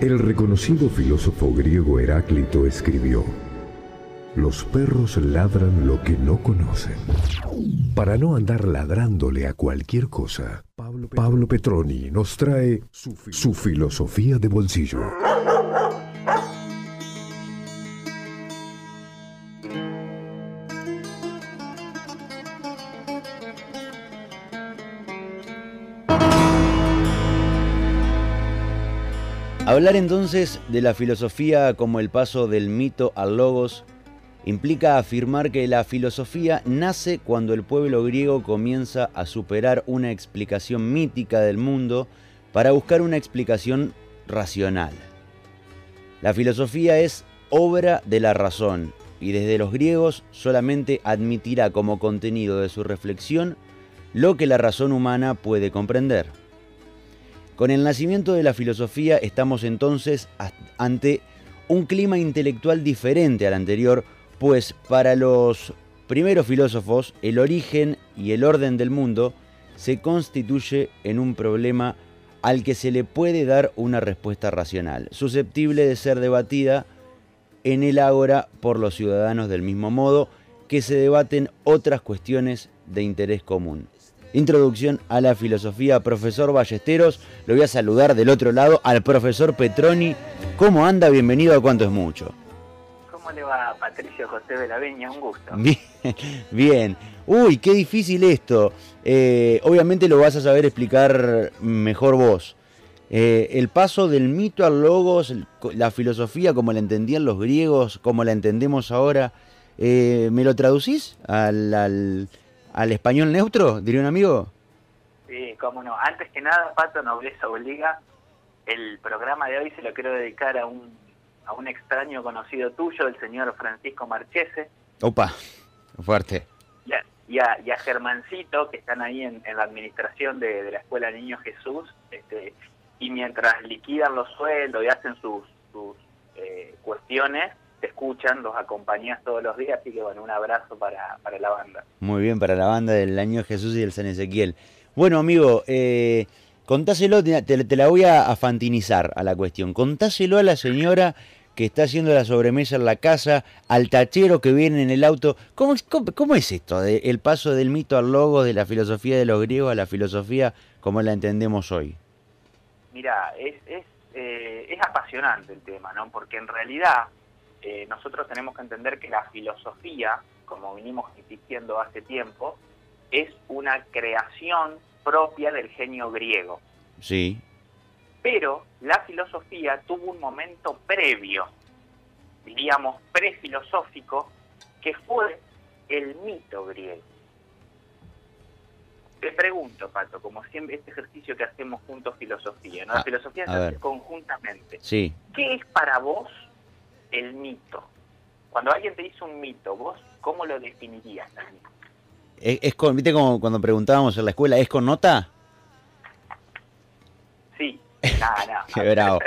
El reconocido filósofo griego Heráclito escribió, Los perros ladran lo que no conocen. Para no andar ladrándole a cualquier cosa, Pablo Petroni nos trae su filosofía de bolsillo. Hablar entonces de la filosofía como el paso del mito al logos implica afirmar que la filosofía nace cuando el pueblo griego comienza a superar una explicación mítica del mundo para buscar una explicación racional. La filosofía es obra de la razón y desde los griegos solamente admitirá como contenido de su reflexión lo que la razón humana puede comprender. Con el nacimiento de la filosofía estamos entonces ante un clima intelectual diferente al anterior, pues para los primeros filósofos el origen y el orden del mundo se constituye en un problema al que se le puede dar una respuesta racional, susceptible de ser debatida en el ágora por los ciudadanos del mismo modo que se debaten otras cuestiones de interés común. Introducción a la filosofía, profesor Ballesteros. Lo voy a saludar del otro lado al profesor Petroni. ¿Cómo anda? Bienvenido a Cuánto es Mucho. ¿Cómo le va Patricio José de la Veña? Un gusto. Bien, bien. Uy, qué difícil esto. Eh, obviamente lo vas a saber explicar mejor vos. Eh, el paso del mito al logos, la filosofía como la entendían los griegos, como la entendemos ahora, eh, ¿me lo traducís al al español neutro, diría un amigo? Sí, cómo no. Antes que nada, Pato Nobleza Obliga, el programa de hoy se lo quiero dedicar a un, a un extraño conocido tuyo, el señor Francisco Marchese. Opa, fuerte. Y a, y a, Germancito, que están ahí en, la administración de, la Escuela Niño Jesús, este, y mientras liquidan los sueldos y hacen sus, sus eh, cuestiones, te escuchan, los acompañas todos los días, así que bueno, un abrazo para, para la banda. Muy bien, para la banda del Año Jesús y del San Ezequiel. Bueno, amigo, eh, contáselo, te, la voy a, fantinizar a la cuestión. Contáselo a la señora que está haciendo la sobremesa en la casa, al tachero que viene en el auto. ¿Cómo, cómo, es esto? De, el paso del mito al logo, de la filosofía de los griegos a la filosofía como la entendemos hoy. Mira, es, es, eh, es apasionante el tema, ¿no? Porque en realidad eh, nosotros tenemos que entender que la filosofía, como vinimos insistiendo hace tiempo, es una creación propia del genio griego. Sí. Pero la filosofía tuvo un momento previo, diríamos prefilosófico, que fue el mito griego. Te pregunto, Pato, como siempre este ejercicio que hacemos juntos filosofía, ¿no? La ah, filosofía se hace conjuntamente. Sí. ¿Qué es para vos el mito. Cuando alguien te dice un mito, ¿vos cómo lo definirías ¿Es, con, viste como cuando preguntábamos en la escuela, ¿es con nota? Sí, nada, nada. Qué bravo.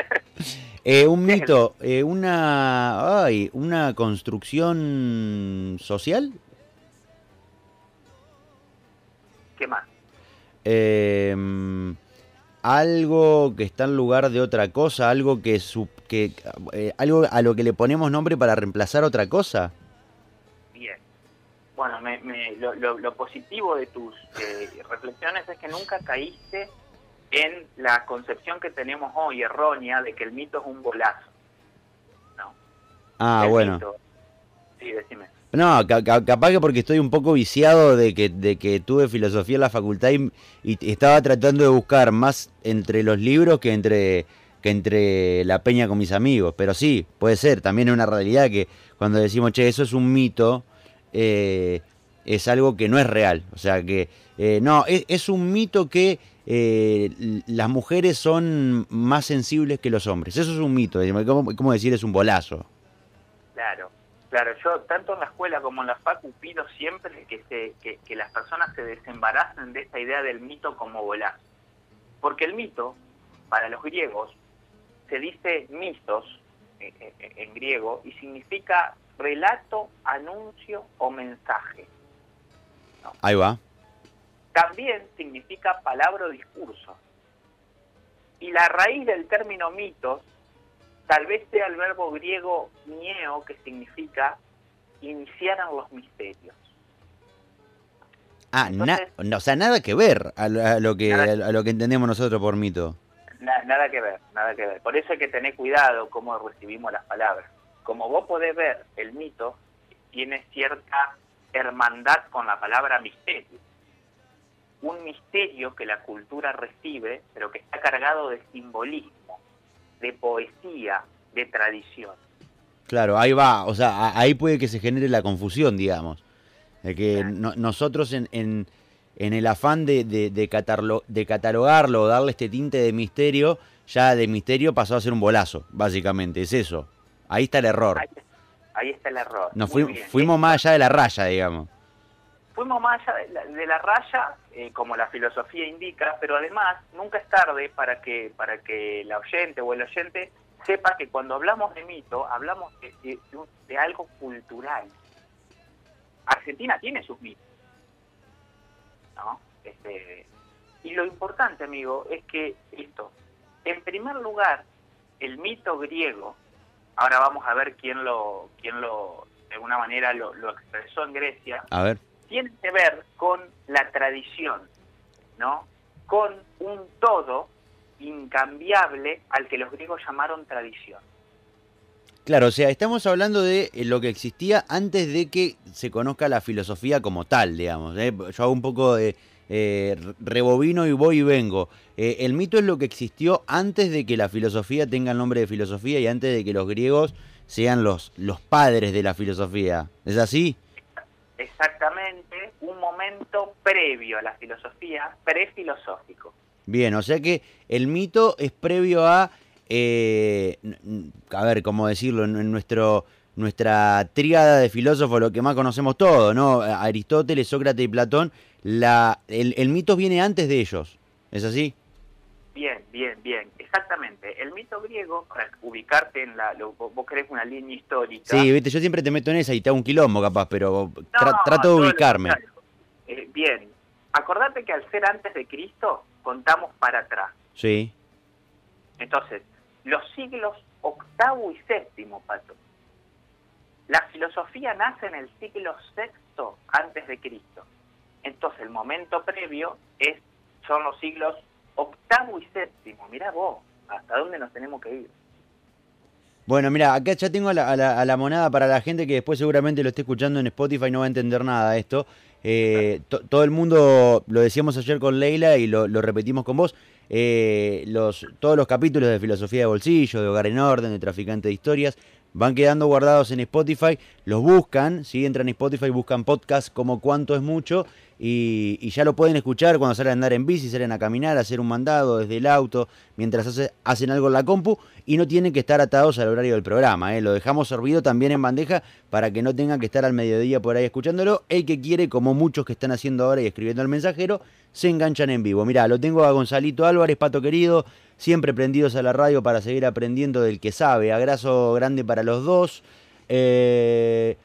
Eh, un mito, eh, una, ay, una construcción social. ¿Qué más? Eh, algo que está en lugar de otra cosa, algo que, que eh, algo a lo que le ponemos nombre para reemplazar otra cosa. Bien. Bueno, lo, positivo de tus eh, reflexiones es que nunca caíste en la concepción que tenemos hoy errónea de que el mito es un bolazo. No. Ah, bueno. Sí, decime. No, capaz que porque estoy un poco viciado de que, de que tuve filosofía en la facultad y, estaba tratando de buscar más entre los libros que entre, que entre la peña con mis amigos. Pero sí, puede ser, también es una realidad que cuando decimos, che, eso es un mito, eh, es algo que no es real. O sea que, eh, no, es, un mito que eh, las mujeres son más sensibles que los hombres. Eso es un mito, ¿cómo decir? Es un bolazo. Claro. Claro, yo tanto en la escuela como en la facu pido siempre que, se, que, las personas se desembaracen de esta idea del mito como volar. Porque el mito, para los griegos, se dice mitos eh, eh, en griego y significa relato, anuncio o mensaje. Ahí va. También significa palabra o discurso. Y la raíz del término mitos tal vez sea el verbo griego nieo, que significa iniciaran los misterios. Ah, o sea, nada que ver a, lo que, a lo que entendemos nosotros por mito. nada que ver, nada que ver. Por eso hay que tener cuidado cómo recibimos las palabras. Como vos podés ver, el mito tiene cierta hermandad con la palabra misterio. Un misterio que la cultura recibe, pero que está cargado de simbolismo, de poesía, de tradición. Claro, ahí va, o sea, ahí puede que se genere la confusión, digamos. De que nosotros en, en, el afán de, de, de, catalogarlo, darle este tinte de misterio, ya de misterio pasó a ser un bolazo, básicamente, es eso. Ahí está el error. Ahí, está el error. Nos fuimos más allá de la raya, digamos. Fuimos más allá de la, raya, eh, como la filosofía indica, pero además nunca es tarde para que, para que la oyente o el oyente sepa que cuando hablamos de mito, hablamos de, de algo cultural, Argentina tiene sus mitos. ¿no? Este, y lo importante, amigo, es que esto, en primer lugar, el mito griego, ahora vamos a ver quién lo, quién lo de alguna manera lo, lo expresó en Grecia, a ver. Tiene que ver con la tradición, ¿no? Con un todo incambiable al que los griegos llamaron tradición. Claro, o sea, estamos hablando de eh, lo que existía antes de que se conozca la filosofía como tal, digamos. ¿eh? Yo hago un poco de eh, rebobino y voy y vengo. el mito es lo que existió antes de que la filosofía tenga el nombre de filosofía y antes de que los griegos sean los, los padres de la filosofía. ¿Es así? Exactamente, momento previo a la filosofía, prefilosófico. Bien, o sea que el mito es previo a eh, a ver, ¿cómo decirlo? En, nuestro, nuestra tríada de filósofos, lo que más conocemos todos, ¿no? Aristóteles, Sócrates y Platón, la, el, mito viene antes de ellos, ¿es así? Bien, bien, bien, exactamente. El mito griego, para ubicarte en la, vos querés una línea histórica. Sí, viste, yo siempre te meto en esa y te hago un quilombo capaz, pero trato de ubicarme. Eh, bien, acordate que al ser antes de Cristo, contamos para atrás. Sí. Entonces, los siglos octavo y séptimo, Pato. La filosofía nace en el siglo sexto antes de Cristo. Entonces el momento previo es son los siglos octavo y séptimo. Mira vos, hasta dónde nos tenemos que ir. Bueno, mira, acá ya tengo a la, monada para la gente que después seguramente lo esté escuchando en Spotify y no va a entender nada de esto. Eh, todo el mundo, lo decíamos ayer con Leila y lo repetimos con vos, eh, los, todos los capítulos de Filosofía de Bolsillo, de Hogar en Orden, de Traficante de Historias, van quedando guardados en Spotify, los buscan, si entran en Spotify, buscan podcast como cuánto es mucho y, ya lo pueden escuchar cuando salen a andar en bici, salen a caminar, a hacer un mandado desde el auto, mientras hacen algo en la compu y no tienen que estar atados al horario del programa. ¿eh? Lo dejamos servido también en bandeja para que no tengan que estar al mediodía por ahí escuchándolo. El que quiere, como muchos que están haciendo ahora y escribiendo al mensajero, se enganchan en vivo. Mirá, lo tengo a Gonzalito Álvarez, Pato querido, siempre prendidos a la radio para seguir aprendiendo del que sabe. Abrazo grande para los dos. Eh,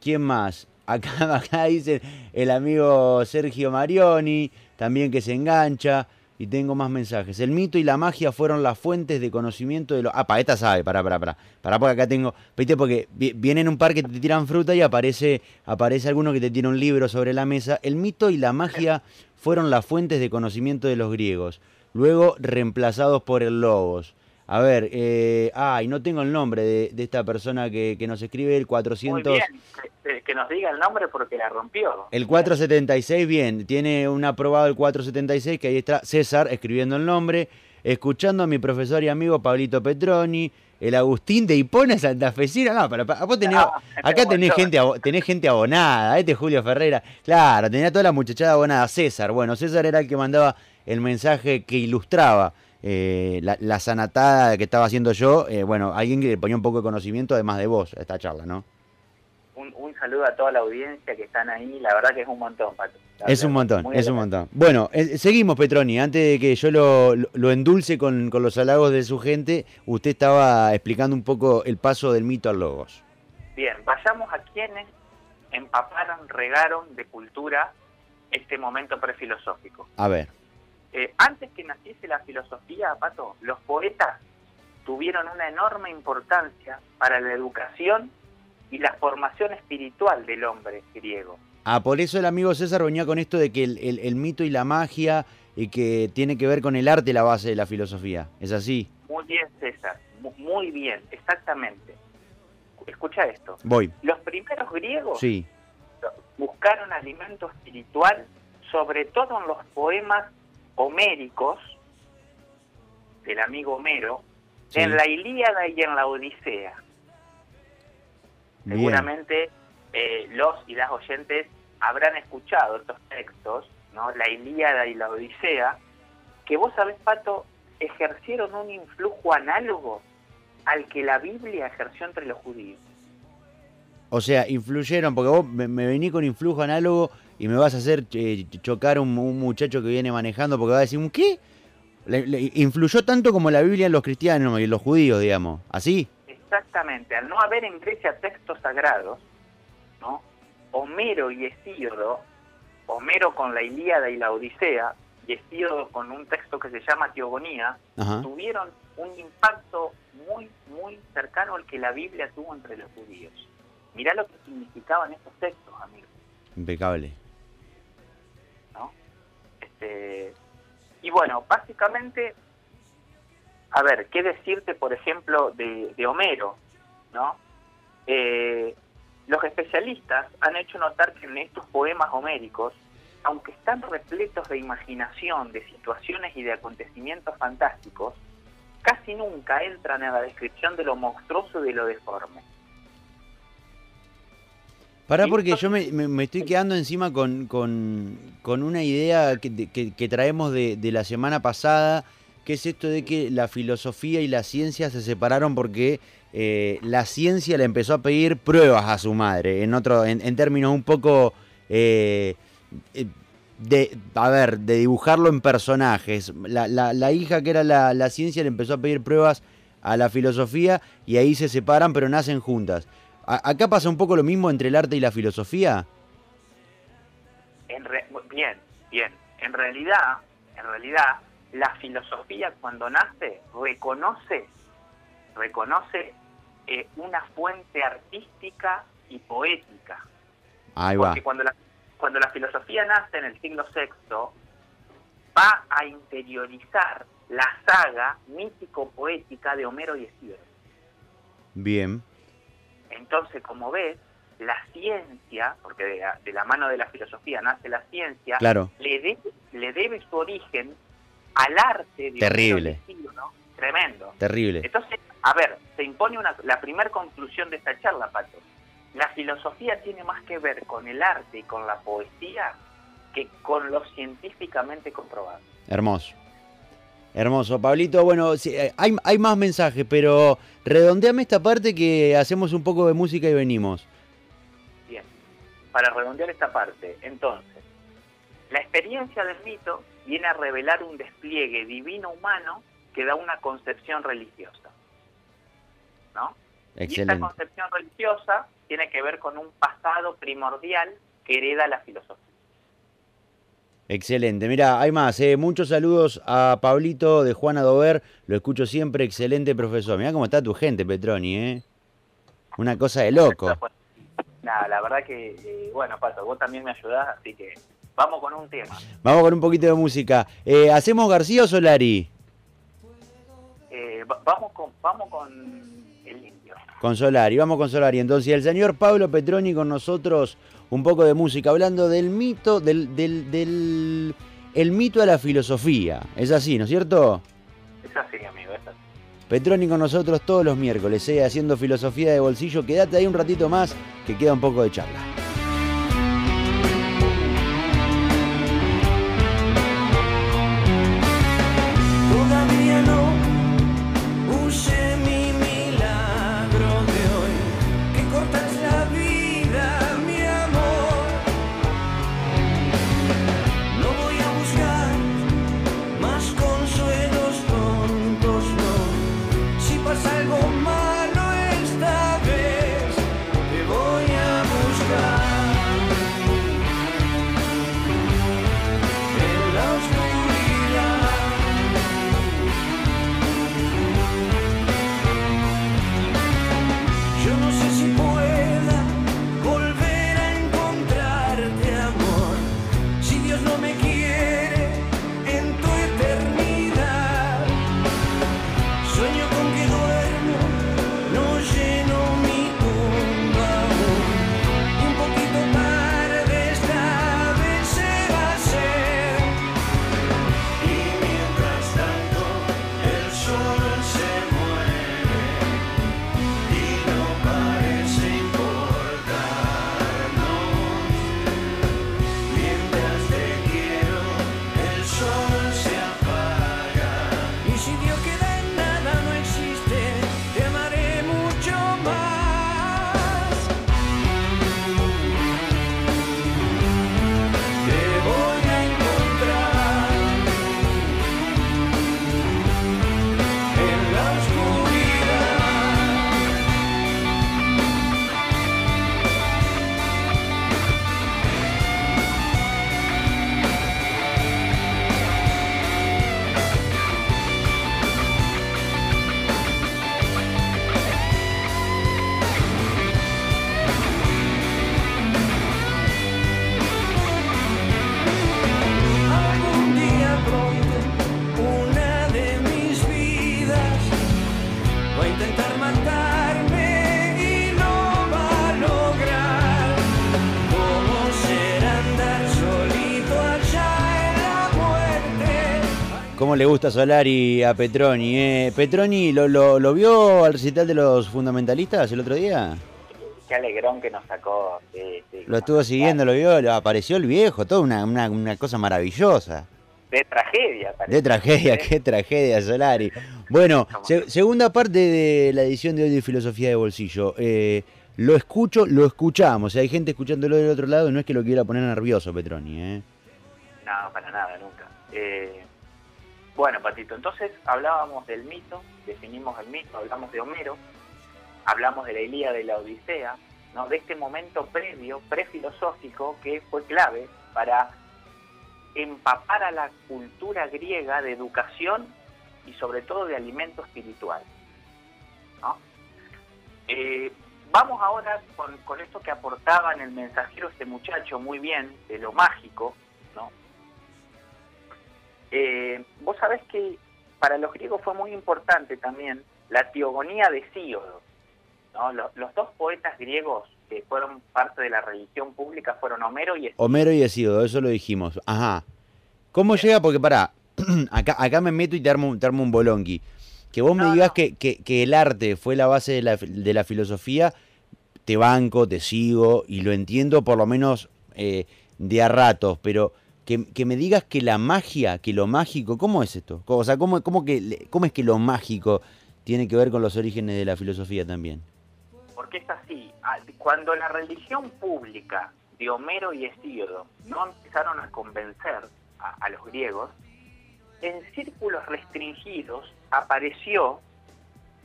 ¿Quién más? Acá, acá dice el amigo Sergio Marioni, también que se engancha. Y tengo más mensajes. El mito y la magia fueron las fuentes de conocimiento de los. Ah, para esta sabe, para, para, para. Para porque acá tengo. Viste, porque viene en un par que te tiran fruta y aparece, aparece alguno que te tira un libro sobre la mesa. El mito y la magia fueron las fuentes de conocimiento de los griegos. Luego reemplazados por el logos. A ver, eh, ay, no tengo el nombre de, esta persona que, nos escribe el 400... Muy bien, que, nos diga el nombre porque la rompió. El 476, bien, tiene un aprobado el 476, que ahí está César escribiendo el nombre, escuchando a mi profesor y amigo Pablito Petroni, el Agustín de Hipona Santafesina, no, pero, vos tenés, acá tenés gente, tenés gente abonada, este Julio Ferreira, claro, tenía toda la muchachada abonada, César, bueno, César era el que mandaba el mensaje que ilustraba eh, la, sanatada que estaba haciendo yo, eh, bueno, alguien que le ponía un poco de conocimiento además de vos a esta charla, ¿no? Un, saludo a toda la audiencia que están ahí, la verdad que es un montón, Pato. Es un montón, es un montón. Bueno, eh, seguimos, Petroni. Antes de que yo lo, endulce con, con, los halagos de su gente, usted estaba explicando un poco el paso del mito al logos. Bien, vayamos a quienes empaparon, regaron de cultura este momento prefilosófico. A ver. Eh, antes que naciese la filosofía, Pato, los poetas tuvieron una enorme importancia para la educación y la formación espiritual del hombre griego. Ah, por eso el amigo César venía con esto de que el, mito y la magia y que tiene que ver con el arte la base de la filosofía. ¿Es así? Muy bien, César. Muy bien, exactamente. Escucha esto. Voy. Los primeros griegos sí. buscaron alimento espiritual, sobre todo en los poemas homéricos del amigo Homero, en la Ilíada y en la Odisea. Seguramente eh, los y las oyentes habrán escuchado estos textos, ¿no? la Ilíada y la Odisea, que vos sabés, Pato, ejercieron un influjo análogo al que la Biblia ejerció entre los judíos. O sea, influyeron, porque vos me, vení con influjo análogo y me vas a hacer eh, chocar un, un, muchacho que viene manejando porque va a decir, ¿qué? influyó tanto como la Biblia en los cristianos y en los judíos, digamos, ¿así? Exactamente, al no haber en Grecia textos sagrados, ¿no? Homero y Hesíodo, Homero con la Ilíada y la Odisea, y Hesíodo con un texto que se llama Teogonía, tuvieron un impacto muy, muy cercano al que la Biblia tuvo entre los judíos. Mirá lo que significaban estos textos, amigos. Impecable. Este, y bueno, básicamente, a ver, ¿qué decirte, por ejemplo, de, Homero? ¿no? Eh, los especialistas han hecho notar que en estos poemas homéricos, aunque están repletos de imaginación, de situaciones y de acontecimientos fantásticos, casi nunca entran en la descripción de lo monstruoso y de lo deforme. Pará porque yo me, estoy quedando encima con, con, una idea que, traemos de, la semana pasada, que es esto de que la filosofía y la ciencia se separaron porque eh, la ciencia le empezó a pedir pruebas a su madre, en, otro, en, términos un poco... Eh, eh, de, a ver, de dibujarlo en personajes. La, la, hija que era la, la ciencia le empezó a pedir pruebas a la filosofía y ahí se separan pero nacen juntas. ¿Acá pasa un poco lo mismo entre el arte y la filosofía? En bien, bien. En realidad, en realidad, la filosofía cuando nace reconoce, reconoce eh, una fuente artística y poética. Ahí va. Porque cuando la, cuando la filosofía nace en el siglo VI, va a interiorizar la saga mítico-poética de Homero y Hesíodo. Bien. Entonces, como ves, la ciencia, porque de la, mano de la filosofía nace la ciencia, le, le debe su origen al arte. De Terrible. Tremendo. Terrible. Entonces, a ver, se impone una, la primera conclusión de esta charla, Pato. La filosofía tiene más que ver con el arte y con la poesía que con lo científicamente comprobado. Hermoso. Hermoso, Pablito. Bueno, eh, hay, hay más mensajes, pero redondeame esta parte que hacemos un poco de música y venimos. Bien, para redondear esta parte, entonces, la experiencia del mito viene a revelar un despliegue divino humano que da una concepción religiosa. ¿No? Excelente. Y esta concepción religiosa tiene que ver con un pasado primordial que hereda la filosofía. Excelente. Mira, hay más. Eh. Muchos saludos a Pablito de Juana Dover. Lo escucho siempre. Excelente profesor. Mira cómo está tu gente, Petroni, ¿eh? Una cosa de loco. Nada, la verdad que, eh, bueno, Pato, vos también me ayudás, así que vamos con un tema. Vamos con un poquito de música. Eh, ¿Hacemos García o Solari? Eh, vamos, con, vamos con el indio. Con Solari, vamos con Solari. Entonces, el señor Pablo Petroni con nosotros un poco de música, hablando del mito, del, del, del el mito a la filosofía. Es así, ¿no es cierto? Es así, amigo, es así. Petroni con nosotros todos los miércoles, ¿eh? haciendo filosofía de bolsillo. Quédate ahí un ratito más, que queda un poco de charla. ¿Cómo le gusta Solari a Petroni? Eh? ¿Petroni lo, lo, vio al recital de los fundamentalistas el otro día? Qué alegrón que nos sacó. lo estuvo siguiendo, lo vio, apareció el viejo, toda una, una, cosa maravillosa. De tragedia, parece. De tragedia, qué tragedia, Solari. Bueno, segunda parte de la edición de hoy de Filosofía de Bolsillo. Eh, lo escucho, lo escuchamos. hay gente escuchándolo del otro lado, no es que lo quiera poner nervioso, Petroni. ¿eh? No, para nada, nunca. Eh, bueno, Patito, entonces hablábamos del mito, definimos el mito, hablamos de Homero, hablamos de la Ilíada de la Odisea, ¿no? de este momento previo, prefilosófico, que fue clave para empapar a la cultura griega de educación y sobre todo de alimento espiritual. Eh, vamos ahora con, con, esto que aportaba en el mensajero este muchacho muy bien, de lo mágico, ¿no? Eh, vos sabés que para los griegos fue muy importante también la teogonía de Síodo. ¿no? Los, dos poetas griegos que fueron parte de la religión pública fueron Homero y Hesíodo. Homero y Hesíodo, eso lo dijimos. Ajá. ¿Cómo llega? Porque pará, acá, acá me meto y te armo, un bolonqui. Que vos me digas que, que, el arte fue la base de la, de la, filosofía, te banco, te sigo y lo entiendo por lo menos eh, de a ratos, pero que, me digas que la magia, que lo mágico, ¿cómo es esto? O sea, ¿cómo, cómo, que, ¿cómo es que lo mágico tiene que ver con los orígenes de la filosofía también? Porque es así, ah, cuando la religión pública de Homero y Hesíodo no empezaron a convencer a, los griegos, en círculos restringidos apareció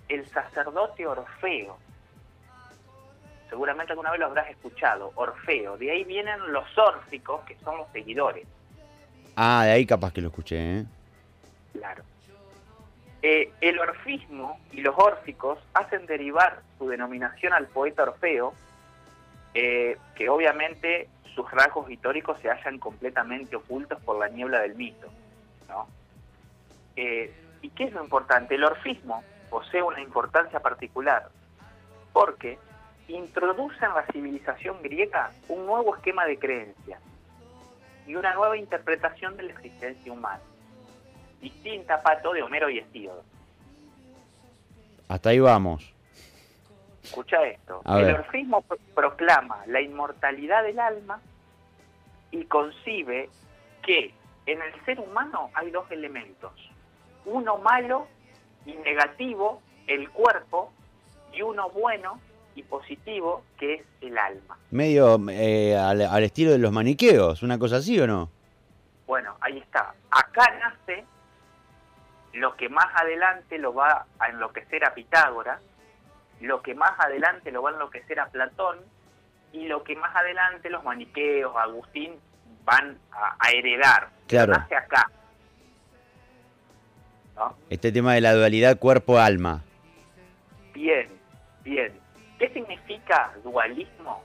el sacerdote Orfeo. Seguramente alguna vez lo habrás escuchado, Orfeo. De ahí vienen los órficos, que son los seguidores. Ah, de ahí capaz que lo escuché, ¿eh? Claro. Eh, el orfismo y los órficos hacen derivar su denominación al poeta Orfeo, eh, que obviamente sus rasgos históricos se hallan completamente ocultos por la niebla del mito. ¿no? Eh, ¿Y qué es lo importante? El orfismo posee una importancia particular porque introduce en la civilización griega un nuevo esquema de creencias y una nueva interpretación de la existencia humana, distinta, Pato, de Homero y Estíodo. Hasta ahí vamos. Escucha esto. el orfismo proclama la inmortalidad del alma y concibe que en el ser humano hay dos elementos. Uno malo y negativo, el cuerpo, y uno bueno y positivo, que es el alma. Medio eh, al, estilo de los maniqueos, una cosa así o no? Bueno, ahí está. Acá nace lo que más adelante lo va a enloquecer a Pitágoras, lo que más adelante lo va a enloquecer a Platón y lo que más adelante los maniqueos, Agustín, van a, heredar. Claro. Nace acá. Este tema de la dualidad cuerpo-alma. Bien, bien. ¿Qué significa dualismo?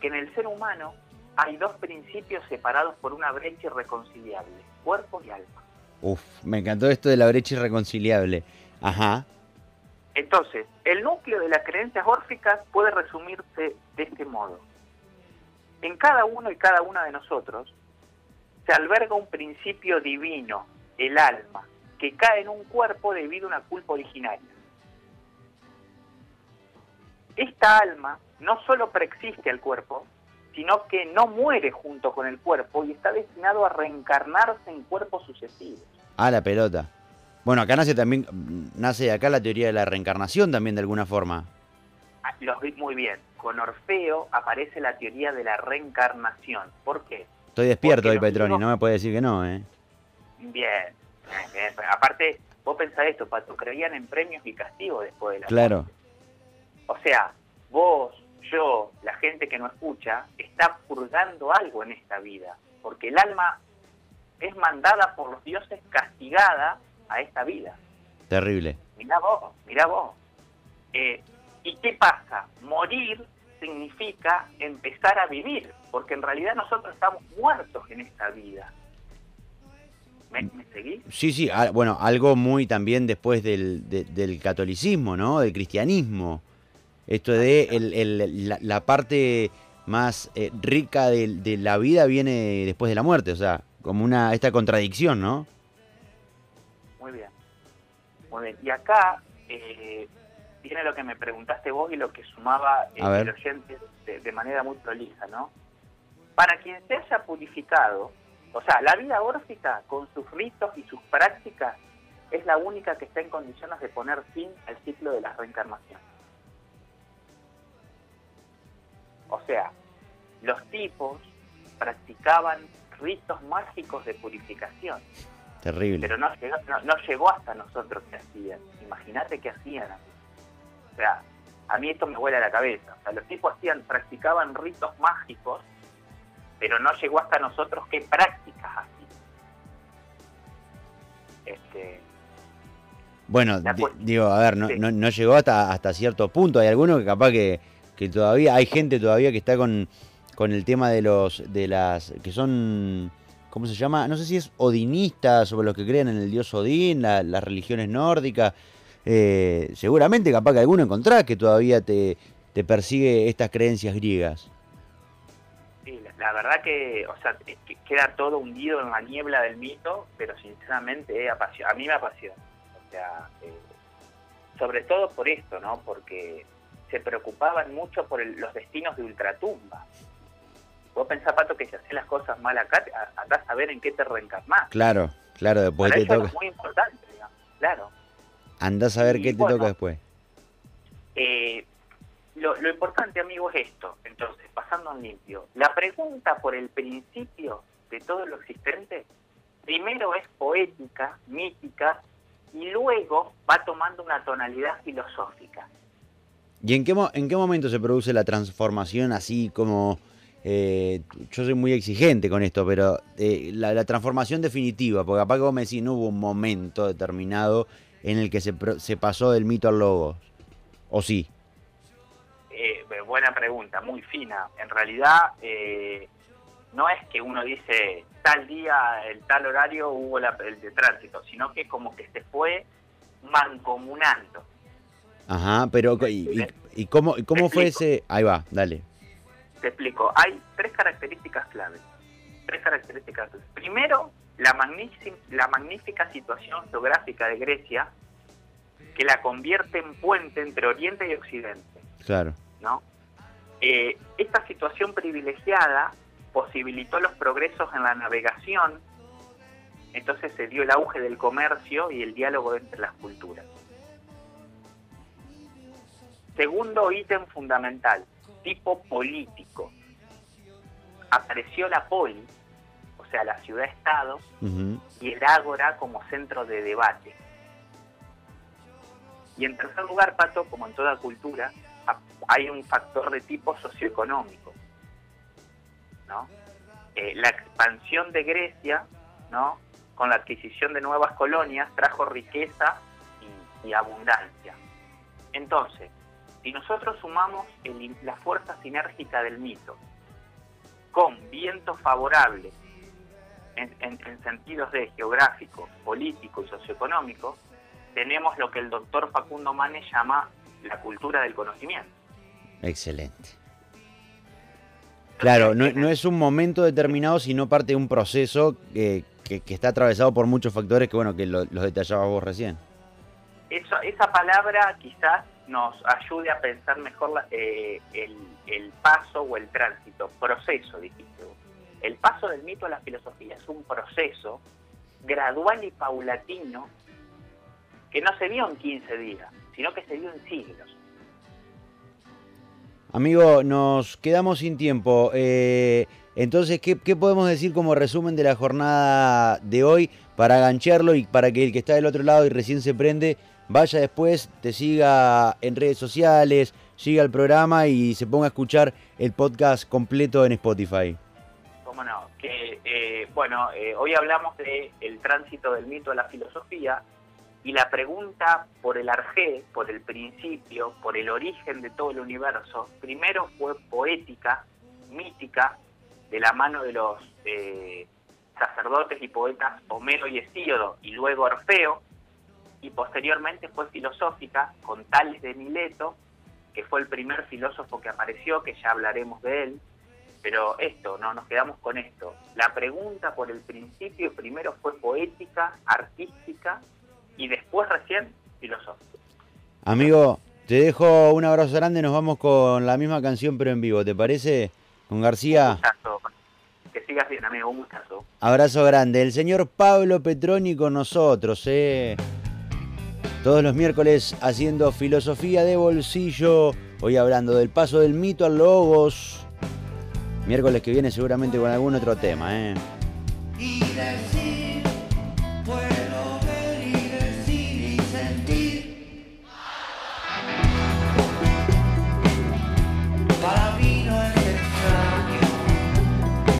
Que en el ser humano hay dos principios separados por una brecha irreconciliable, cuerpo y alma. Uf, me encantó esto de la brecha irreconciliable. Ajá. Entonces, el núcleo de las creencias órficas puede resumirse de este modo. En cada uno y cada una de nosotros se alberga un principio divino, el alma, que cae en un cuerpo debido a una culpa originaria esta alma no solo preexiste al cuerpo, sino que no muere junto con el cuerpo y está destinado a reencarnarse en cuerpos sucesivos. Ah, la pelota. Bueno, acá nace también, nace acá la teoría de la reencarnación también de alguna forma. Ah, los vi muy bien. Con Orfeo aparece la teoría de la reencarnación. ¿Por qué? Estoy despierto hoy, Petroni, no me puede decir que no, ¿eh? Bien. Aparte, vos pensás esto, Pato, creían en premios y castigos después de la Claro. O sea, vos, yo, la gente que no escucha, está purgando algo en esta vida, porque el alma es mandada por los dioses castigada a esta vida. Terrible. Mirá vos, mirá vos. Eh, ¿Y qué pasa? Morir significa empezar a vivir, porque en realidad nosotros estamos muertos en esta vida. ¿Me, me seguís? Sí, sí, ah, bueno, algo muy también después del, del catolicismo, ¿no? Del cristianismo. Esto de la, parte más eh, rica de, la vida viene después de la muerte, o sea, como una esta contradicción, ¿no? Muy bien. Y acá eh, viene lo que me preguntaste vos y lo que sumaba eh, el oyente de, manera muy prolija, ¿no? Para quien se haya purificado, o sea, la vida órfica con sus ritos y sus prácticas es la única que está en condiciones de poner fin al ciclo de la reencarnación. O sea, los tipos practicaban ritos mágicos de purificación. Terrible. Pero no llegó, no, llegó hasta nosotros que hacían. Imagínate qué hacían. O sea, a mí esto me vuela a la cabeza. O sea, los tipos hacían, practicaban ritos mágicos, pero no llegó hasta nosotros qué prácticas hacían. Este, bueno, digo, a ver, no, no, llegó hasta, hasta cierto punto. Hay algunos que capaz que, que todavía, hay gente todavía que está con, con el tema de los, de las, que son, ¿cómo se llama? No sé si es odinistas, sobre los que creen en el dios Odín, las religiones nórdicas. Eh, seguramente capaz que alguno encontrás que todavía te, te persigue estas creencias griegas. Sí, la verdad que, o sea, queda todo hundido en la niebla del mito, pero sinceramente a mí me apasiona eh, sobre todo por esto, ¿no? Porque se preocupaban mucho por los destinos de ultratumba. Vos pensás, Pato, que si haces las cosas mal acá, andás a ver en qué te reencarnás. Claro, claro, después te toca. Es muy importante, claro. Andás a ver qué te toca después. Eh, lo, lo, importante, amigo, es esto. Entonces, pasando en limpio. La pregunta por el principio de todo lo existente, primero es poética, mítica, y luego va tomando una tonalidad filosófica. ¿Y en qué, en qué momento se produce la transformación así como... Eh, yo soy muy exigente con esto, pero eh, la, transformación definitiva, porque capaz que vos me decís, no hubo un momento determinado en el que se, se pasó del mito al logos, ¿o sí? Eh, buena pregunta, muy fina. En realidad, no es que uno dice tal día, el tal horario hubo el de tránsito, sino que como que se fue mancomunando. Ajá, pero ¿y, y, cómo, cómo fue ese...? Ahí va, dale. Te explico. Hay tres características claves. Tres características. Primero, la, la magnífica situación geográfica de Grecia que la convierte en puente entre Oriente y Occidente. Claro. ¿No? Eh, esta situación privilegiada posibilitó los progresos en la navegación, entonces se dio el auge del comercio y el diálogo entre las culturas. Segundo ítem fundamental, tipo político. Apareció la poli, o sea, la ciudad-estado, y el ágora como centro de debate. Y en tercer lugar, Pato, como en toda cultura, hay un factor de tipo socioeconómico. Eh, la expansión de Grecia, ¿no? Con la adquisición de nuevas colonias trajo riqueza y, abundancia. Entonces, si nosotros sumamos la fuerza sinérgica del mito con vientos favorables en, en, sentidos de geográfico, político y socioeconómico, tenemos lo que el doctor Facundo Manes llama la cultura del conocimiento. Excelente. Claro, no, es un momento determinado, sino parte de un proceso que, está atravesado por muchos factores que, bueno, que los detallabas vos recién. Eso, esa palabra quizás nos ayude a pensar mejor eh, el, paso o el tránsito, proceso, dijiste El paso del mito a la filosofía es un proceso gradual y paulatino que no se dio en 15 días, sino que se dio en siglos. Amigo, nos quedamos sin tiempo. Eh, entonces, ¿qué, podemos decir como resumen de la jornada de hoy para agancharlo y para que el que está del otro lado y recién se prende vaya después, te siga en redes sociales, siga el programa y se ponga a escuchar el podcast completo en Spotify? Cómo no, eh, bueno, eh, hoy hablamos de el tránsito del mito a la filosofía y la pregunta por el arjé, por el principio, por el origen de todo el universo, primero fue poética, mítica, de la mano de los eh, sacerdotes y poetas Homero y Hesíodo, y luego Orfeo, y posteriormente fue filosófica con Tales de Mileto, que fue el primer filósofo que apareció, que ya hablaremos de él, pero esto, no nos quedamos con esto. La pregunta por el principio primero fue poética, artística, y después recién filosófico. Amigo, te dejo un abrazo grande, nos vamos con la misma canción pero en vivo, ¿te parece? Con García. Que sigas bien, amigo, un gustazo. Abrazo grande. El señor Pablo Petroni con nosotros, ¿eh? Todos los miércoles haciendo filosofía de bolsillo. Hoy hablando del paso del mito al logos. Miércoles que viene seguramente con algún otro tema, ¿eh?